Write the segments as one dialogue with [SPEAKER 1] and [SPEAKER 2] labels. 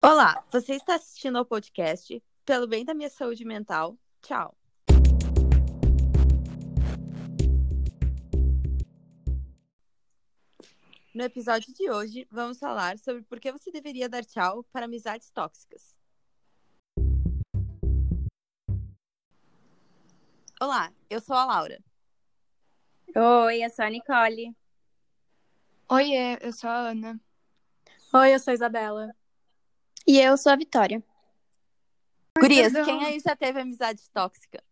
[SPEAKER 1] Olá, você está assistindo ao podcast Pelo Bem da Minha Saúde Mental. Tchau. No episódio de hoje, vamos falar sobre por que você deveria dar tchau para amizades tóxicas. Olá, eu sou a Laura.
[SPEAKER 2] Oi, eu sou a Nicole.
[SPEAKER 3] Oiê, eu sou a Ana.
[SPEAKER 4] Oi, eu sou a Isabela.
[SPEAKER 5] E eu sou a Vitória.
[SPEAKER 1] Gurias, quem aí já teve amizade tóxica?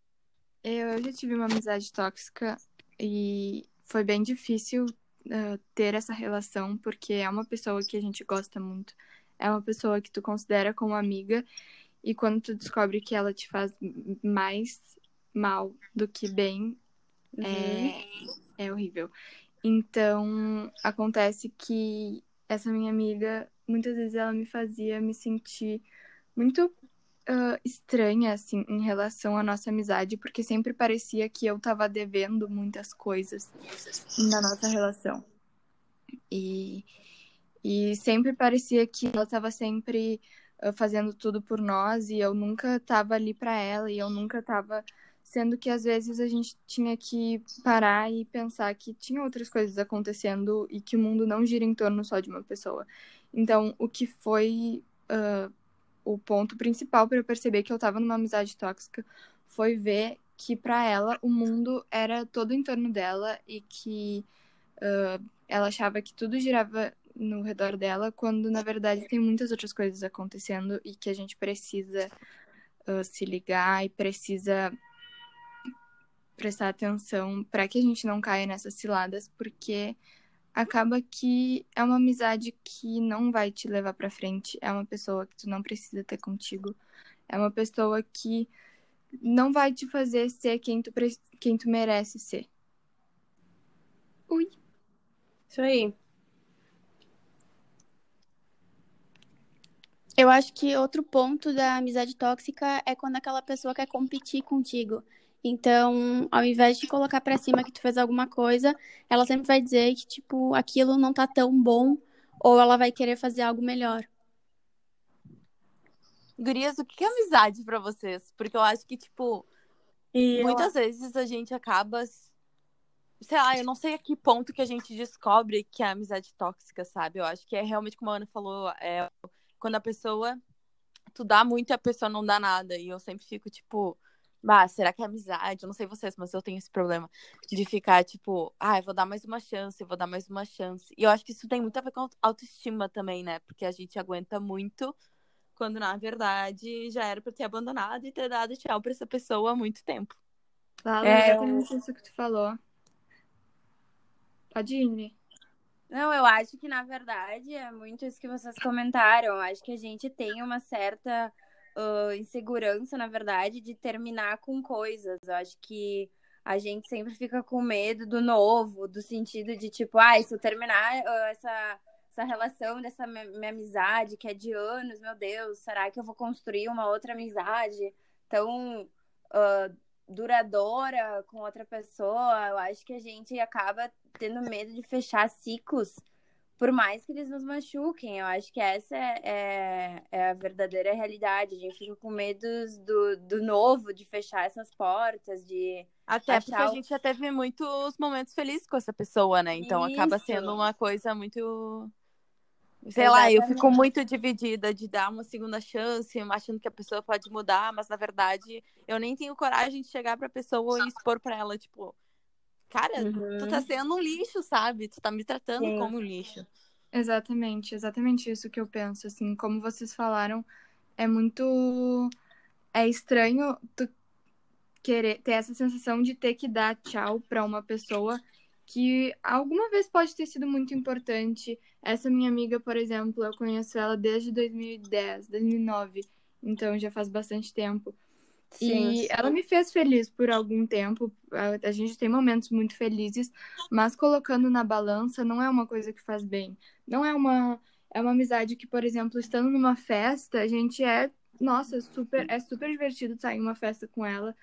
[SPEAKER 3] Eu já tive uma amizade tóxica e foi bem difícil uh, ter essa relação, porque é uma pessoa que a gente gosta muito. É uma pessoa que tu considera como amiga, e quando tu descobre que ela te faz mais mal do que bem, uhum. é, é horrível. Então, acontece que essa minha amiga, muitas vezes ela me fazia me sentir muito uh, estranha, assim, em relação à nossa amizade, porque sempre parecia que eu tava devendo muitas coisas na nossa relação. E, e sempre parecia que ela tava sempre fazendo tudo por nós e eu nunca tava ali para ela e eu nunca tava sendo que às vezes a gente tinha que parar e pensar que tinha outras coisas acontecendo e que o mundo não gira em torno só de uma pessoa. Então, o que foi uh, o ponto principal para eu perceber que eu estava numa amizade tóxica foi ver que para ela o mundo era todo em torno dela e que uh, ela achava que tudo girava no redor dela, quando na verdade tem muitas outras coisas acontecendo e que a gente precisa uh, se ligar e precisa prestar atenção para que a gente não caia nessas ciladas, porque acaba que é uma amizade que não vai te levar para frente, é uma pessoa que tu não precisa ter contigo, é uma pessoa que não vai te fazer ser quem tu, quem tu merece ser.
[SPEAKER 2] Ui. Isso aí.
[SPEAKER 5] Eu acho que outro ponto da amizade tóxica é quando aquela pessoa quer competir contigo. Então, ao invés de colocar para cima que tu fez alguma coisa, ela sempre vai dizer que, tipo, aquilo não tá tão bom ou ela vai querer fazer algo melhor.
[SPEAKER 1] Gurias, o que é amizade para vocês? Porque eu acho que, tipo, e muitas eu... vezes a gente acaba. Sei lá, eu não sei a que ponto que a gente descobre que é amizade tóxica, sabe? Eu acho que é realmente, como a Ana falou, é quando a pessoa. Tu dá muito e a pessoa não dá nada. E eu sempre fico, tipo bah, será que é amizade? Eu não sei vocês, mas eu tenho esse problema de ficar, tipo, ah, vou dar mais uma chance, vou dar mais uma chance. E eu acho que isso tem muito a ver com autoestima também, né? Porque a gente aguenta muito quando, na verdade, já era pra ter abandonado e ter dado tchau pra essa pessoa há muito tempo.
[SPEAKER 3] Fala é exatamente isso que tu falou. Pode ir,
[SPEAKER 2] Não, eu acho que, na verdade, é muito isso que vocês comentaram. Eu acho que a gente tem uma certa uh, insegurança, na verdade, de terminar com coisas. Eu acho que a gente sempre fica com medo do novo, do sentido de tipo, ah, se eu terminar uh, essa, essa relação dessa minha amizade, que é de anos, meu Deus, será que eu vou construir uma outra amizade tão uh, duradoura com outra pessoa? Eu acho que a gente acaba tendo medo de fechar ciclos por mais que eles nos machuquem, eu acho que essa é, é, é, a verdadeira realidade. A gente fica com medo do, do novo, de fechar essas portas, de.
[SPEAKER 1] Até porque a gente já teve muitos momentos felizes com essa pessoa, né? Então Isso. acaba sendo uma coisa muito. Sei Exatamente. lá, eu fico muito dividida de dar uma segunda chance, achando que a pessoa pode mudar, mas na verdade eu nem tenho coragem de chegar pra pessoa e expor pra ela, tipo, Cara, uhum. tu tá uhum. sendo um lixo, sabe? Tu tá me tratando Sim. como um lixo.
[SPEAKER 3] Exatamente, exatamente isso que eu penso, assim, como vocês falaram, é muito é estranho tu querer ter essa sensação de ter que dar tchau para uma pessoa que alguma vez pode ter sido muito importante. Essa minha amiga, por exemplo, eu conheço ela desde 2010, 2009, então já faz bastante tempo. Sim, e sim. ela me fez feliz por algum tempo. A, a, gente tem momentos muito felizes, mas colocando na balança não é uma coisa que faz bem. Não é uma é uma amizade que, por exemplo, estando numa festa, a gente é, nossa, super é super divertido sair em uma festa com ela,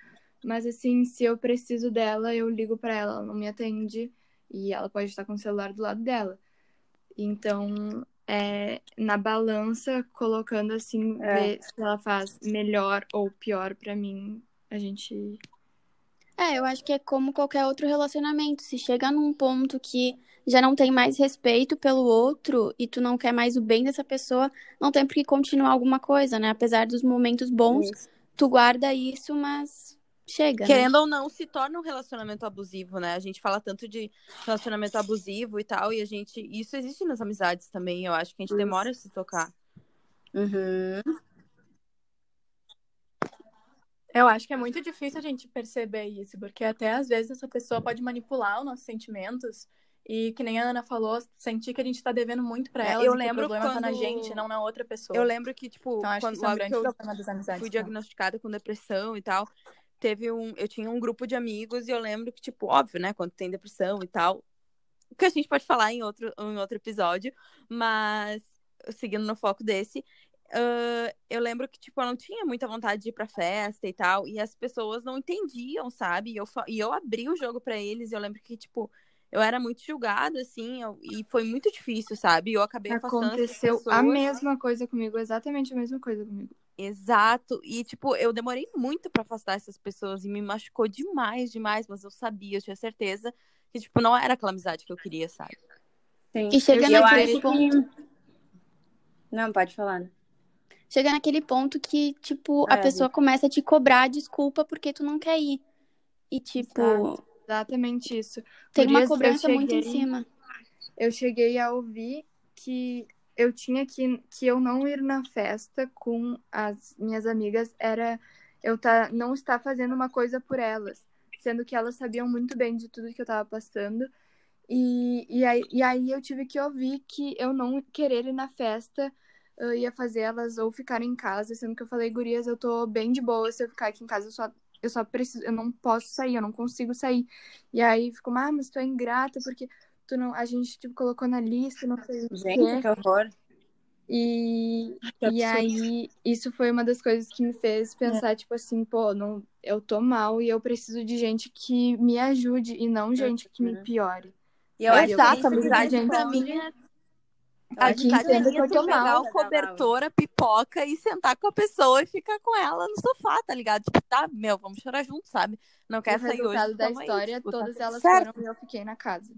[SPEAKER 3] mas assim, se eu preciso dela, eu ligo para ela, ela não me atende e ela pode estar com o celular do lado dela. Então, é, na balança, colocando assim,
[SPEAKER 2] É.
[SPEAKER 3] ver se ela faz melhor ou pior pra mim. A gente.
[SPEAKER 5] É, eu acho que é como qualquer outro relacionamento. Se chega num ponto que já não tem mais respeito pelo outro e tu não quer mais o bem dessa pessoa, não tem por que continuar alguma coisa, né? Apesar dos momentos bons,
[SPEAKER 2] Isso.
[SPEAKER 5] tu guarda isso, mas chega. né?
[SPEAKER 1] Querendo ou não, se torna um relacionamento abusivo, né? A gente fala tanto de relacionamento abusivo e tal, e a gente. Isso existe nas amizades também. Eu acho que a gente
[SPEAKER 2] Isso.
[SPEAKER 1] demora a se tocar.
[SPEAKER 2] Uhum.
[SPEAKER 4] Eu acho que é muito difícil a gente perceber isso, porque até às vezes essa pessoa pode manipular os nossos sentimentos e, que nem a Ana falou, sentir que a gente tá devendo muito pra
[SPEAKER 1] É,
[SPEAKER 4] ela
[SPEAKER 1] eu
[SPEAKER 4] e que
[SPEAKER 1] lembro
[SPEAKER 4] o problema tá na
[SPEAKER 1] quando-
[SPEAKER 4] gente, não na outra pessoa.
[SPEAKER 1] Eu lembro que, tipo,
[SPEAKER 4] Então acho
[SPEAKER 1] quando,
[SPEAKER 4] que isso é um grande
[SPEAKER 1] eu
[SPEAKER 4] problema das amizades.
[SPEAKER 1] fui diagnosticada com depressão e tal, teve um. Eu tinha um grupo de amigos e eu lembro que, tipo, óbvio, né? Quando tem depressão e tal. Que a gente pode falar em outro, em outro episódio, mas seguindo no foco desse. ah, eu lembro que, tipo, eu não tinha muita vontade de ir pra festa e tal, e as pessoas não entendiam, sabe? E eu, e eu abri o jogo pra eles, e eu lembro que, tipo, eu era muito julgada, assim, eu- e foi muito difícil, sabe? E eu acabei
[SPEAKER 3] Aconteceu
[SPEAKER 1] pessoas.
[SPEAKER 3] a mesma coisa comigo, exatamente a mesma coisa comigo.
[SPEAKER 1] Exato. E, tipo, eu demorei muito pra afastar essas pessoas e me machucou demais, demais, mas eu sabia, eu tinha certeza que, tipo, não era aquela amizade que eu queria, sabe?
[SPEAKER 2] Sim.
[SPEAKER 5] E chega
[SPEAKER 2] eu
[SPEAKER 5] naquele ponto.
[SPEAKER 2] que... Não, pode falar. né?
[SPEAKER 5] Chega naquele ponto que, tipo, a
[SPEAKER 2] É,
[SPEAKER 5] pessoa começa a te cobrar desculpa porque tu não quer ir. E, tipo,
[SPEAKER 3] Exato. Exatamente isso.
[SPEAKER 5] tem uma
[SPEAKER 3] Gurias, eu
[SPEAKER 5] cobrança muito em
[SPEAKER 3] cheguei-
[SPEAKER 5] cima.
[SPEAKER 3] Eu cheguei a ouvir que eu tinha que, que eu não ir na festa com as minhas amigas era eu tá, não estar fazendo uma coisa por elas, sendo que elas sabiam muito bem de tudo que eu tava passando. E, e, aí, e aí eu tive que ouvir que eu não querer ir na festa uh, ia fazer elas ou ficarem em casa, sendo que eu falei, gurias, eu tô bem de boa se eu ficar aqui em casa, eu só, eu só preciso, eu não posso sair, eu não consigo sair. E aí ficou, ah, mas tu é ingrata, porque tu não, a gente tipo, colocou na lista, não sei o quê.
[SPEAKER 2] Gente, que horror.
[SPEAKER 3] E,
[SPEAKER 2] Que
[SPEAKER 3] e aí, isso foi uma das coisas que me fez pensar, tipo assim, pô, não, eu tô mal e eu preciso de gente que me ajude e não gente que me piore.
[SPEAKER 2] E eu acho que
[SPEAKER 1] amizade
[SPEAKER 3] gente
[SPEAKER 1] pra mim é
[SPEAKER 2] eu
[SPEAKER 3] Aqui que eu
[SPEAKER 1] tu
[SPEAKER 3] tô
[SPEAKER 1] pegar
[SPEAKER 3] mal.
[SPEAKER 1] o cobertor, a pipoca e sentar com a pessoa e ficar com ela no sofá, tá ligado? Tipo, tá, meu, vamos chorar junto, sabe? Não
[SPEAKER 3] O
[SPEAKER 1] quer sair hoje,
[SPEAKER 3] resultado da
[SPEAKER 1] tamo aí,
[SPEAKER 3] história,
[SPEAKER 1] tipo, tá
[SPEAKER 3] todas elas
[SPEAKER 1] certo.
[SPEAKER 3] foram e eu fiquei na casa.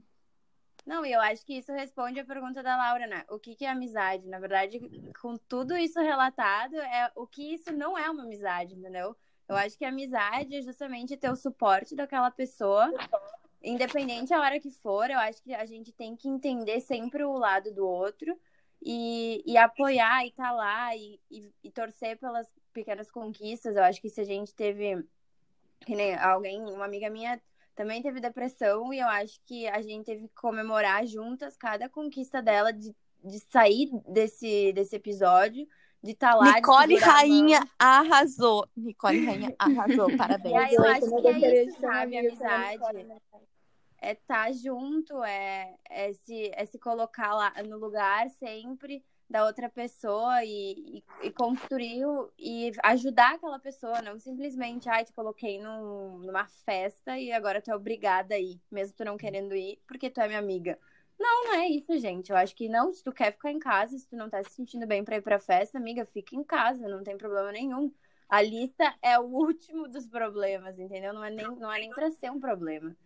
[SPEAKER 2] Não, e eu acho que isso responde a pergunta da Laura, né? O que, que é amizade? Na verdade, com tudo isso relatado, é o que isso não é uma amizade, entendeu? Eu acho que amizade é justamente ter o suporte daquela pessoa, independente a hora que for. Eu acho que a gente tem que entender sempre o lado do outro e, e apoiar e estar lá e, e, e torcer pelas pequenas conquistas. Eu acho que se a gente teve. Que nem alguém, uma amiga minha também teve depressão e eu acho que a gente teve que comemorar juntas cada conquista dela de, de sair desse, desse episódio, de estar lá. de
[SPEAKER 1] Nicole
[SPEAKER 2] a.
[SPEAKER 1] Rainha arrasou. Nicole Rainha arrasou,
[SPEAKER 2] E
[SPEAKER 1] parabéns.
[SPEAKER 2] aí eu acho que é isso, sabe? Amizade. É estar junto, é, é, se, é se colocar lá no lugar sempre da outra pessoa e, e, e construir e ajudar aquela pessoa, não simplesmente, ai, te coloquei num, numa festa e agora tu é obrigada a ir, mesmo tu não querendo ir, porque tu é minha amiga. Não, não é isso, gente. Eu acho que não, se tu quer ficar em casa, se tu não tá se sentindo bem pra ir pra festa, amiga, fica em casa, não tem problema nenhum. A lista é o último dos problemas, entendeu? Não é nem, não é nem pra ser um problema.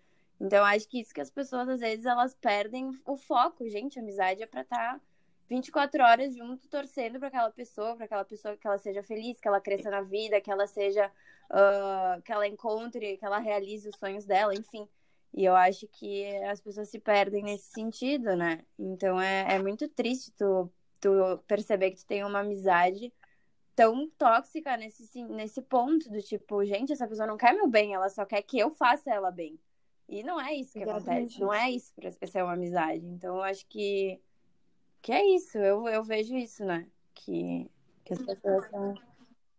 [SPEAKER 2] Então, acho que isso que as pessoas, às vezes, elas perdem o foco. Gente, amizade é pra estar 24 horas junto, torcendo pra aquela pessoa, pra aquela pessoa que ela seja feliz, que ela cresça na vida, que ela seja. ah, que ela encontre, que ela realize os sonhos dela, enfim. E eu acho que as pessoas se perdem nesse sentido, né? Então é, é muito triste tu, tu perceber que tu tem uma amizade tão tóxica nesse, nesse ponto do tipo, gente, essa pessoa não quer meu bem, ela só quer que eu faça ela bem. E não é isso que
[SPEAKER 3] Exatamente
[SPEAKER 2] acontece, não é isso pra ser uma amizade. Então eu acho que, que é isso, eu, eu vejo isso, né? Que, que as pessoas são.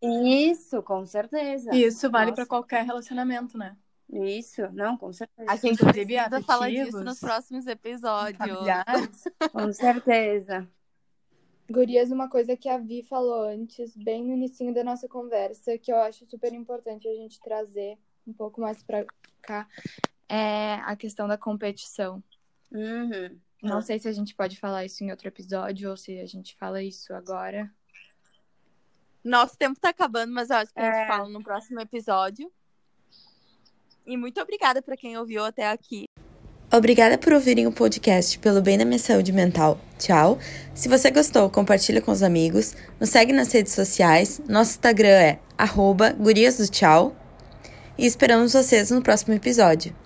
[SPEAKER 2] Isso, com certeza.
[SPEAKER 4] Isso vale pra qualquer relacionamento, né?
[SPEAKER 2] Isso, não, com certeza.
[SPEAKER 1] A gente
[SPEAKER 4] Inclusive
[SPEAKER 1] precisa falar disso nos próximos episódios.
[SPEAKER 4] Familiares.
[SPEAKER 2] Com certeza.
[SPEAKER 3] Gurias, uma coisa que a Vi falou antes, bem no início da nossa conversa, que eu acho super importante a gente trazer um pouco mais pra cá, é a questão da competição.
[SPEAKER 2] Uhum.
[SPEAKER 3] Não sei se a gente pode falar isso em outro episódio ou se a gente fala isso agora.
[SPEAKER 2] Nosso tempo tá acabando, mas eu acho que a gente é. fala no próximo episódio. E muito obrigada para quem ouviu até aqui.
[SPEAKER 1] Obrigada por ouvirem o podcast Pelo Bem da Minha Saúde Mental. Tchau. Se você gostou, compartilha com os amigos. Nos segue nas redes sociais. Nosso Instagram é arroba gurias do tchau. E esperamos vocês no próximo episódio.